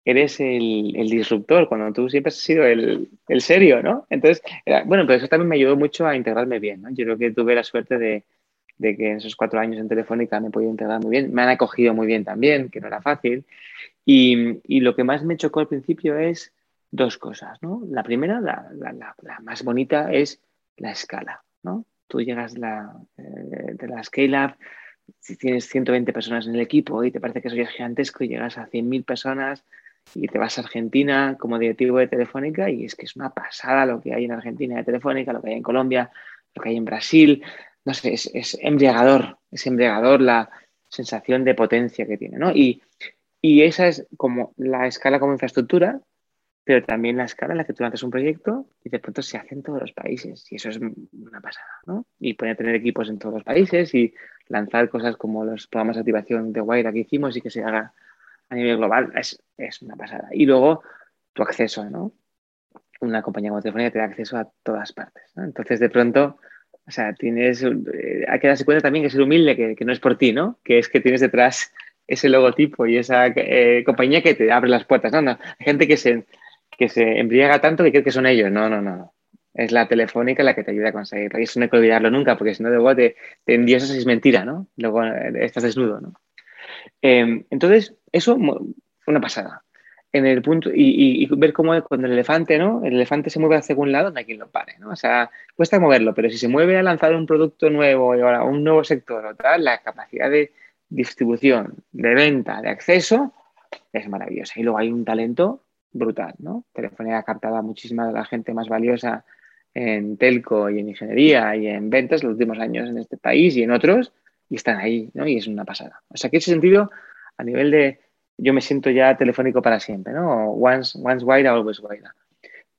eres el, disruptor, cuando tú siempre has sido el, serio, ¿no? Entonces, bueno, pero eso también me ayudó mucho a integrarme bien, ¿no? Yo creo que tuve la suerte de, que en esos cuatro años en Telefónica me he podido integrar muy bien, me han acogido muy bien también, que no era fácil, y, lo que más me chocó al principio es dos cosas, ¿no? La primera, la, más bonita, es la escala, ¿no? Tú llegas la, eh, de la scale-up, si tienes 120 personas en el equipo y te parece que eso ya es gigantesco y llegas a 100.000 personas, y te vas a Argentina como directivo de Telefónica y es que es una pasada lo que hay en Argentina de Telefónica, lo que hay en Colombia, lo que hay en Brasil. No sé, es, embriagador, es embriagador la sensación de potencia que tiene, ¿no? Y, esa es como la escala como infraestructura, pero también la escala en la que tú lanzas un proyecto y de pronto se hace en todos los países. Y eso es una pasada, ¿no? Y poder tener equipos en todos los países y lanzar cosas como los programas de activación de Wire que hicimos y que se haga a nivel global es, es una pasada. Y luego tu acceso, ¿no? Una compañía como Telefonía te da acceso a todas partes. ¿no? Entonces, de pronto, o sea, tienes, eh, hay que darse cuenta también que ser humilde, que, no es por ti, ¿no? Que es que tienes detrás ese logotipo y esa eh, compañía que te abre las puertas. No, no. Hay gente que se, que se embriaga tanto que cree que son ellos. No, no, no. Es la telefónica la que te ayuda a conseguirlo. Eso no hay que olvidarlo nunca, porque si no, luego te, te endiosas y es mentira, ¿no? Luego eh, estás desnudo, ¿no? Em, entonces, eso una pasada. En el punto, y, ver cómo cuando el elefante, ¿no? El elefante se mueve hacia algún lado, no hay quien lo pare, ¿no? O sea, cuesta moverlo, pero si se mueve a lanzar un producto nuevo y ahora un nuevo sector o tal, la capacidad de distribución, de venta, de acceso, es maravillosa. Y luego hay un talento brutal, ¿no? Telefonía captada muchísima de la gente más valiosa en telco y en ingeniería y en ventas los últimos años en este país y en otros, y están ahí, ¿no? Y es una pasada. O sea, que ese sentido, a nivel de, yo me siento ya telefónico para siempre, ¿no? Once, once wide, always wide.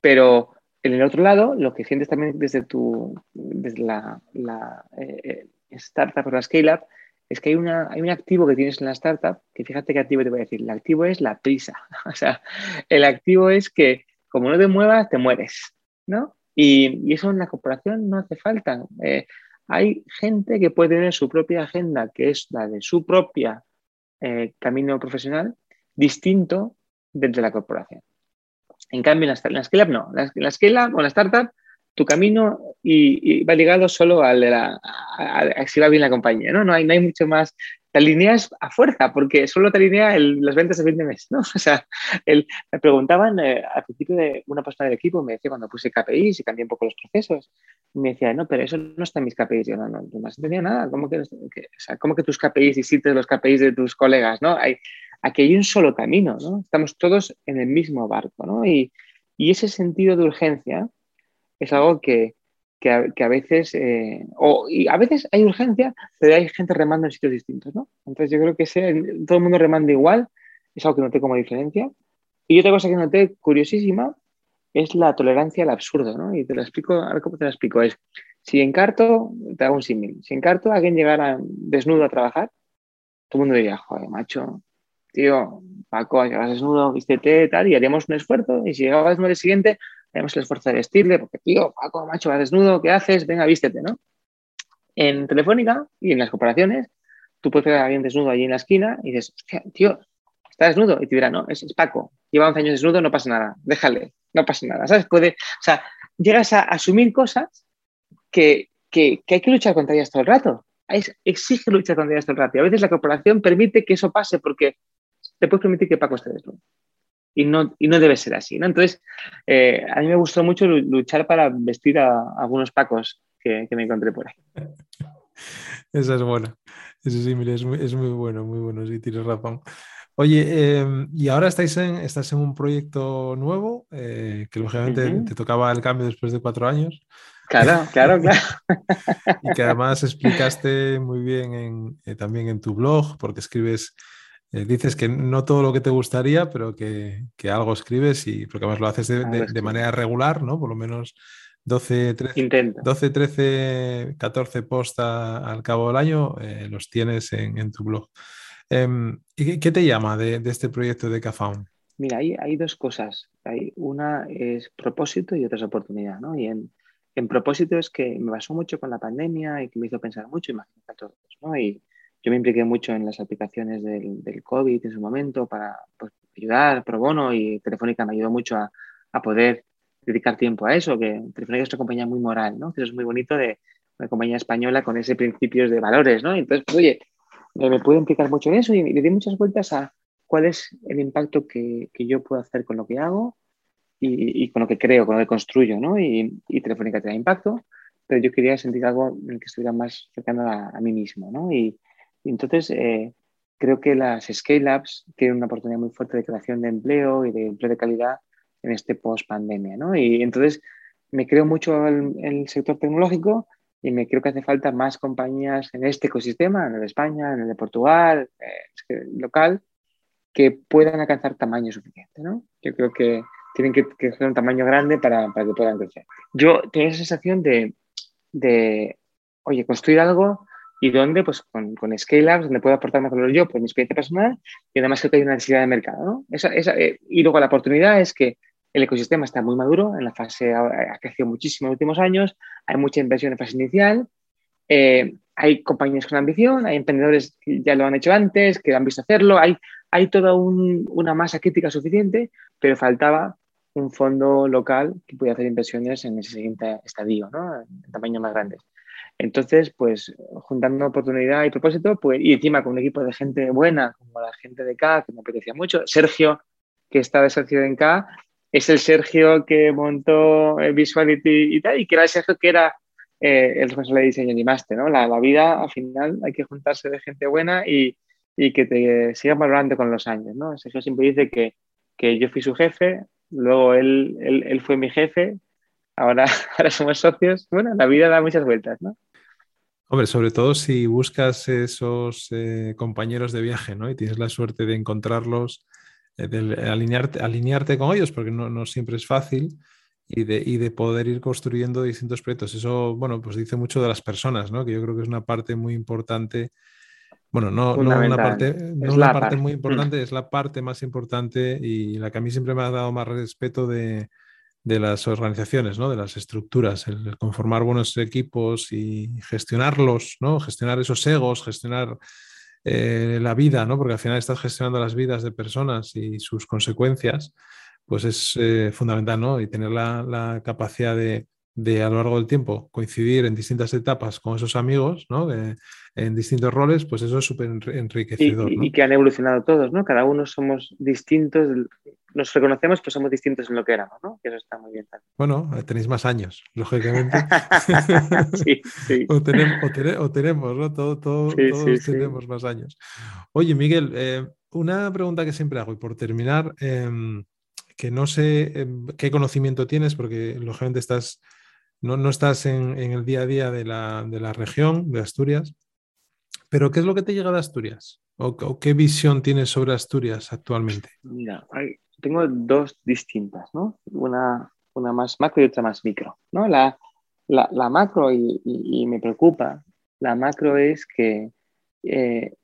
Pero en el otro lado, lo que sientes también desde tu, desde la, la eh, startup o la scale-up, es que hay, una, hay un activo que tienes en la startup, que fíjate qué activo te voy a decir, el activo es la prisa, o sea, el activo es que como no te muevas, te mueres, ¿no? Y, eso en la corporación no hace falta. Eh, hay gente que puede tener su propia agenda, que es la de su propia eh, camino profesional, distinto desde la corporación. En cambio, en la, la scale-up no. La, la scale-up o la startup tu camino y, va ligado solo a, la, a, si va bien la compañía, ¿no? No hay, no hay mucho más. Te alineas a fuerza, porque solo te alinea las ventas de fin de mes, ¿no? O sea, el, me preguntaban eh, al principio de una persona del equipo, me decía cuando puse KPIs y cambié un poco los procesos, me decía, no, pero eso no está en mis KPIs. Yo no, no, no entendía nada. ¿Cómo que, o sea, ¿cómo que tus KPIs distintos los KPIs de tus colegas, ¿no? Hay, aquí hay un solo camino, ¿no? Estamos todos en el mismo barco, ¿no? Y, y ese sentido de urgencia es algo que, que, a, veces, eh, o, a veces hay urgencia, pero hay gente remando en sitios distintos, ¿no? Entonces yo creo que todo el mundo remanda igual, es algo que noté como diferencia. Y otra cosa que noté curiosísima es la tolerancia al absurdo, ¿no? Y te lo explico, a cómo te lo explico. Es, si encarto, te hago un símil, si encarto a alguien llegara desnudo a trabajar, todo el mundo diría, joder, macho, tío, Paco, llegas desnudo, vístete, tal, y haríamos un esfuerzo, y si llegabas el siguiente, tenemos el esfuerzo de vestirle, porque tío, Paco, macho, va desnudo, ¿qué haces? Venga, vístete, ¿no? En Telefónica y en las corporaciones, tú puedes ver a alguien desnudo allí en la esquina y dices, tío, está desnudo. Y te dirá, no, es, Paco, lleva 11 años desnudo, no pasa nada, déjale, no pasa nada, ¿sabes? Puede, o sea, llegas a asumir cosas que, que, que hay que luchar contra ellas todo el rato. exige luchar contra ellas todo el rato. Y a veces la corporación permite que eso pase porque te puedes permitir que Paco esté desnudo y no, y no debe ser así. ¿no? Entonces, eh, a mí me gustó mucho luchar para vestir a, algunos pacos que, me encontré por ahí. Esa es buena. Ese sí, mire, es muy, es muy bueno, muy bueno, sí, tienes razón. Oye, em, y ahora estáis en, estás en un proyecto nuevo, eh, que lógicamente te tocaba el cambio después de cuatro años. Claro, claro, claro. y que además explicaste muy bien en, eh, también en tu blog, porque escribes eh, dices que no todo lo que te gustaría, pero que, algo escribes y porque además lo haces de, manera regular, ¿no? Por lo menos 12, 13, 12, 13 14 posts al cabo del año eh, los tienes en, tu blog. Em, ¿Y qué te llama de, este proyecto de Cafound? Mira, hay, hay dos cosas. Hay, una es propósito y otra es oportunidad, ¿no? Y en, propósito es que me basó mucho con la pandemia y que me hizo pensar mucho, imagínate a todos, ¿no? Y, yo me impliqué mucho en las aplicaciones del, del COVID en su momento para pues, ayudar pro bono y Telefónica me ayudó mucho a, a, poder dedicar tiempo a eso, que Telefónica es una compañía muy moral, ¿no? Que es muy bonito de una compañía española con ese principios de valores, ¿no? Entonces, pues, oye, me puedo implicar mucho en eso y le di muchas vueltas a cuál es el impacto que, que yo puedo hacer con lo que hago y, y, con lo que creo, con lo que construyo, ¿no? Y, y Telefónica te da impacto, pero yo quería sentir algo en el que estuviera más cercano a, a mí mismo, ¿no? Y, entonces, eh, creo que las scale-ups tienen una oportunidad muy fuerte de creación de empleo y de empleo de calidad en este post-pandemia, ¿no? Y entonces me creo mucho en el, sector tecnológico y me creo que hace falta más compañías en este ecosistema, en el de España, en el de Portugal, eh, local, que puedan alcanzar tamaño suficiente, ¿no? Yo creo que tienen que un tamaño grande para, que puedan crecer. Yo tengo esa sensación de, de, oye, construir algo ¿Y dónde? Pues con, con scale-ups, donde puedo aportar más valor yo por mi experiencia personal y además creo que hay una necesidad de mercado. ¿no? Esa, esa, eh, y luego la oportunidad es que el ecosistema está muy maduro, en la fase ha, crecido muchísimo en los últimos años, hay mucha inversión en fase inicial, eh, hay compañías con ambición, hay emprendedores que ya lo han hecho antes, que han visto hacerlo, hay, hay toda un, una masa crítica suficiente, pero faltaba un fondo local que pudiera hacer inversiones en ese siguiente estadio, ¿no? en tamaños más grandes. Entonces, pues juntando oportunidad y propósito, pues, y encima con un equipo de gente buena, como la gente de K, que me apetecía mucho. Sergio, que está de socio en K, es el Sergio que montó eh, Visuality y tal, y que era el Sergio que era eh, el responsable de diseño y máster, ¿no? La, la, vida, al final, hay que juntarse de gente buena y, y que te siga valorando con los años, ¿no? Sergio siempre dice que, que yo fui su jefe, luego él, él, él fue mi jefe, ahora, ahora somos socios. Bueno, la vida da muchas vueltas, ¿no? Hombre, sobre todo si buscas esos eh, compañeros de viaje, ¿no? Y tienes la suerte de encontrarlos, eh, de alinearte, alinearte con ellos, porque no, siempre es fácil, y de, de, poder ir construyendo distintos proyectos. Eso, bueno, pues dice mucho de las personas, ¿no? Que yo creo que es una parte muy importante Bueno, no, no una parte, no una parte muy importante, es la parte más importante y la que a mí siempre me ha dado más respeto de, de las organizaciones, ¿no? de las estructuras, el conformar buenos equipos y gestionarlos, ¿no? gestionar esos egos, gestionar eh, la vida, ¿no? porque al final estás gestionando las vidas de personas y sus consecuencias, pues es eh, fundamental, ¿no? Y tener la capacidad de, de a lo largo del tiempo coincidir en distintas etapas con esos amigos, ¿no? en distintos roles, pues eso es súper enriquecedor. Y, que han evolucionado todos, ¿no? Cada uno somos distintos, nos reconocemos que somos distintos en lo que éramos, ¿no? Que eso está muy bien también. Bueno, tenéis más años, lógicamente. sí, sí. O, tenemos, ¿no? todos tenemos más años. Oye, Miguel, eh, una pregunta que siempre hago y por terminar, em, que no sé em, qué conocimiento tienes, porque lógicamente estás no, estás en, el día a día de la, región, de Asturias, pero ¿qué es lo que te llega de Asturias? ¿O, qué visión tienes sobre Asturias actualmente? Mira, tengo dos distintas, ¿no? Una, una más macro y otra más micro, ¿no? La, macro, y, me preocupa, la macro es que eh,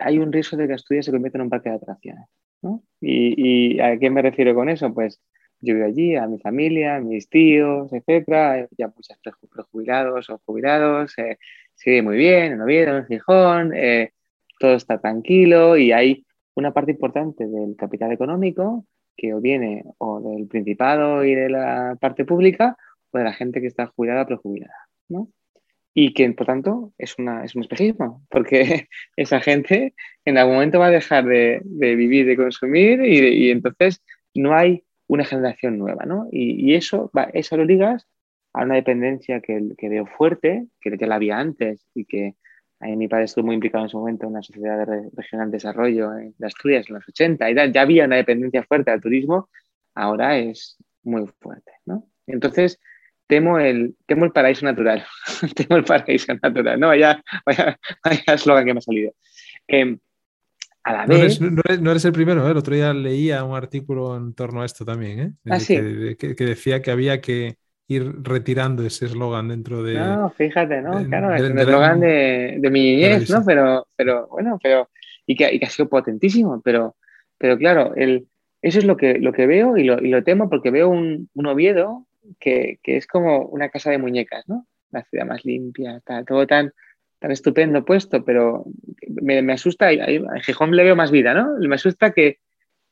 hay un riesgo de que Asturias se convierta en un parque de atracciones, ¿no? ¿Y, ¿Y a qué me refiero con eso? Pues yo vivo allí, a mi familia, a mis tíos, etcétera, ya muchos prejubilados o jubilados, eh, se vive muy bien en Oviedo, en Gijón, eh, todo está tranquilo y hay una parte importante del capital económico que o viene o del Principado y de la parte pública o de la gente que está jubilada o prejubilada, ¿no? Y que, por tanto, es, una, es un espejismo, porque esa gente en algún momento va a dejar de, vivir, de consumir y, y entonces no hay una generación nueva, ¿no? Y, eso, va, eso lo ligas a una dependencia que, veo fuerte, que ya la había antes y que a mi padre estuvo muy implicado en su momento en la Sociedad Regional de Desarrollo de Asturias en los 80 y ya había una dependencia fuerte al turismo, ahora es muy fuerte, ¿no? Entonces, temo el, temo el paraíso natural, temo el paraíso natural, ¿no? Vaya, vaya, vaya eslogan que me ha salido. Em, no, eres, el primero, ¿eh? el otro día leía un artículo en torno a esto también, ¿eh? ah, que, decía que había que ir retirando ese eslogan dentro de... No, fíjate, ¿no? claro, es un eslogan de, de, mi niñez, ¿no? Pero, pero bueno, pero... Y que, ha sido potentísimo, pero, pero claro, el, eso es lo que, lo que veo y lo, y lo temo porque veo un, un Oviedo que, que, es como una casa de muñecas, ¿no? La ciudad más limpia, está todo tan tan estupendo puesto, pero me, asusta, a Gijón le veo más vida, ¿no? Me asusta que,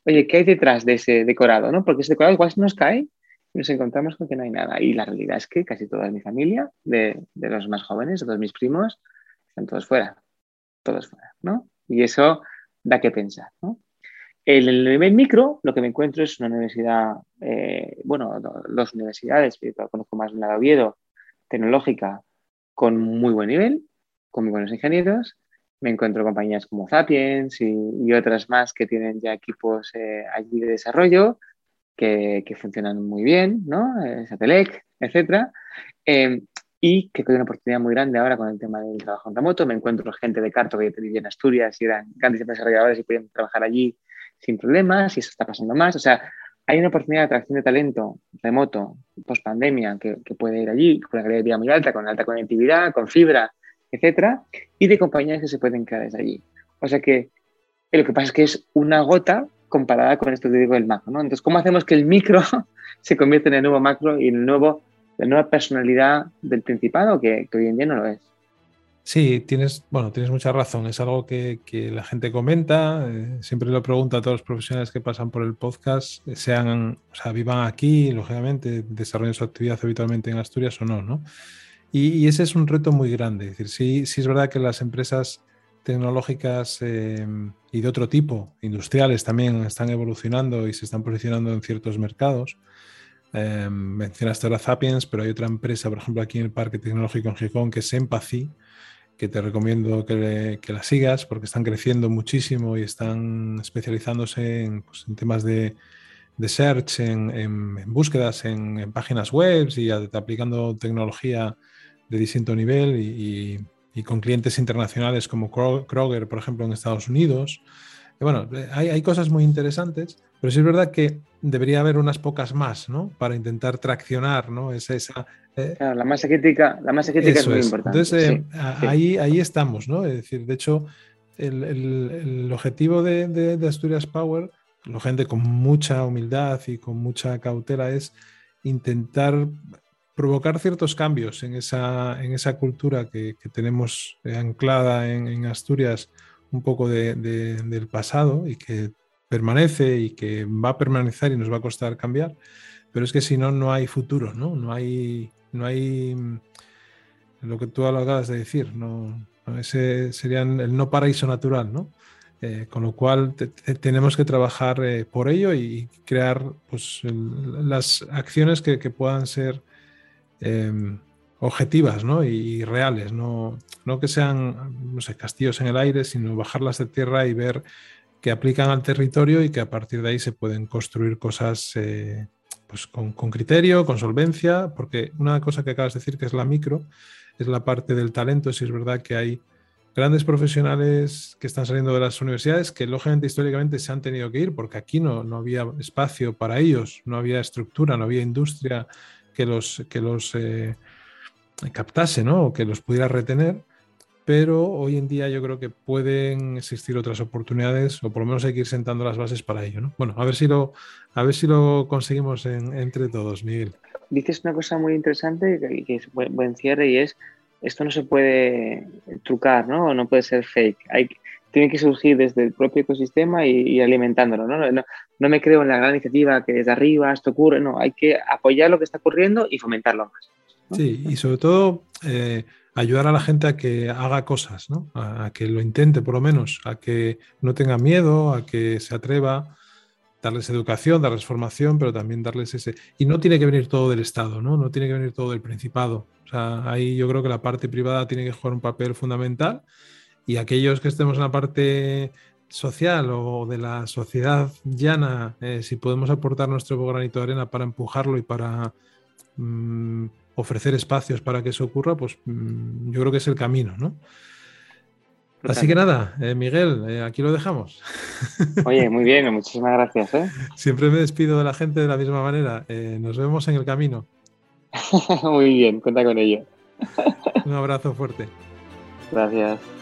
oye, ¿qué hay detrás de ese decorado, no? Porque ese decorado igual nos cae y nos encontramos con que no hay nada. Y la realidad es que casi toda mi familia, de, los más jóvenes, todos mis primos, están todos fuera, todos fuera, ¿no? Y eso da que pensar. En el nivel micro, lo que me encuentro es una universidad, eh, bueno, dos universidades, conozco más una de Oviedo, tecnológica, con muy buen nivel, con muy buenos ingenieros. Me encuentro compañías como Sapiens y, otras más que tienen ya equipos eh, allí de desarrollo que, que, funcionan muy bien, ¿no? Eh, Satelec, etcétera. Em, y que hay una oportunidad muy grande ahora con el tema del trabajo en remoto. Me encuentro gente de Carto que vivía en Asturias y eran grandes desarrolladores y podían trabajar allí sin problemas y eso está pasando más. O sea, hay una oportunidad de atracción de talento remoto, post pandemia, que, que puede ir allí con una calidad de vida muy alta, con alta conectividad, con fibra, etcétera, y de compañías que se pueden crear desde allí. O sea que lo que pasa es que es una gota comparada con esto que digo del macro, ¿no? Entonces, ¿cómo hacemos que el micro se convierta en el nuevo macro y el nuevo, la nueva personalidad del Principado que, hoy en día no lo es? Sí, tienes, bueno, tienes mucha razón. Es algo que, que la gente comenta. Eh, siempre lo pregunto a todos los profesionales que pasan por el podcast, sean, o sea, vivan aquí, lógicamente, desarrollen su actividad habitualmente en Asturias o no, ¿no? Y, ese es un reto muy grande. Decir, sí, sí es verdad que las empresas tecnológicas em, y de otro tipo, industriales también, están evolucionando y se están posicionando en ciertos mercados. Eh, mencionaste ahora Sapiens, pero hay otra empresa, por ejemplo, aquí en el Parque Tecnológico en Gijón, que es Empathy, que te recomiendo que, que la sigas porque están creciendo muchísimo y están especializándose en, pues, en temas de, de search, en, en, búsquedas en, páginas web y aplicando tecnología de distinto nivel y, con clientes internacionales como Kroger, por ejemplo, en Estados Unidos. bueno, hay, hay, cosas muy interesantes, pero sí es verdad que debería haber unas pocas más, ¿no? Para intentar traccionar, ¿no? Es esa, eh, la masa crítica, la masa crítica es muy importante. Entonces, eh, ahí, ahí estamos, ¿no? Es decir, de hecho, el, objetivo de, Asturias Power, la gente con mucha humildad y con mucha cautela, es intentar provocar ciertos cambios en esa, en esa cultura que, tenemos anclada en, Asturias un poco del pasado y que permanece y que va a permanecer y nos va a costar cambiar, pero es que si no, no hay futuro, ¿no? No hay, no hay lo que tú acabas de decir, no, ese sería el no paraíso natural, ¿no? Eh, con lo cual tenemos que trabajar eh, por ello y crear pues, las acciones que, puedan ser em, objetivas ¿no? y, reales, no, no, que sean no sé, castillos en el aire, sino bajarlas de tierra y ver que aplican al territorio y que a partir de ahí se pueden construir cosas eh, pues con, con, criterio, con solvencia, porque una cosa que acabas de decir que es la micro, es la parte del talento, si es verdad que hay grandes profesionales que están saliendo de las universidades que lógicamente históricamente se han tenido que ir porque aquí no, no había espacio para ellos, no había estructura, no había industria que los, que los eh, captase ¿no? o que los pudiera retener. Pero hoy en día yo creo que pueden existir otras oportunidades o por lo menos hay que ir sentando las bases para ello. ¿no? Bueno, a ver si lo, a ver si lo conseguimos entre todos, Miguel dices una cosa muy interesante que, es buen, cierre y es esto no se puede trucar, ¿no? No puede ser fake. Hay, tiene que surgir desde el propio ecosistema y, alimentándolo, ¿no? ¿no? me creo en la gran iniciativa que desde arriba esto ocurre, no, hay que apoyar lo que está ocurriendo y fomentarlo más. Sí, y sobre todo eh, ayudar a la gente a que haga cosas, ¿no? a, que lo intente por lo menos, a que no tenga miedo, a que se atreva, darles educación, darles formación, pero también darles ese... Y no tiene que venir todo del Estado, ¿no? No tiene que venir todo del Principado. O sea, ahí yo creo que la parte privada tiene que jugar un papel fundamental y aquellos que estemos en la parte social o de la sociedad llana, eh, si podemos aportar nuestro granito de arena para empujarlo y para mm, ofrecer espacios para que eso ocurra, pues mm, yo creo que es el camino, ¿no? Así que nada, eh, Miguel, eh, aquí lo dejamos. Oye, muy bien, muchísimas gracias. ¿eh? Siempre me despido de la gente de la misma manera. nos vemos en el camino. muy bien, cuenta con ello. Un abrazo fuerte. Gracias.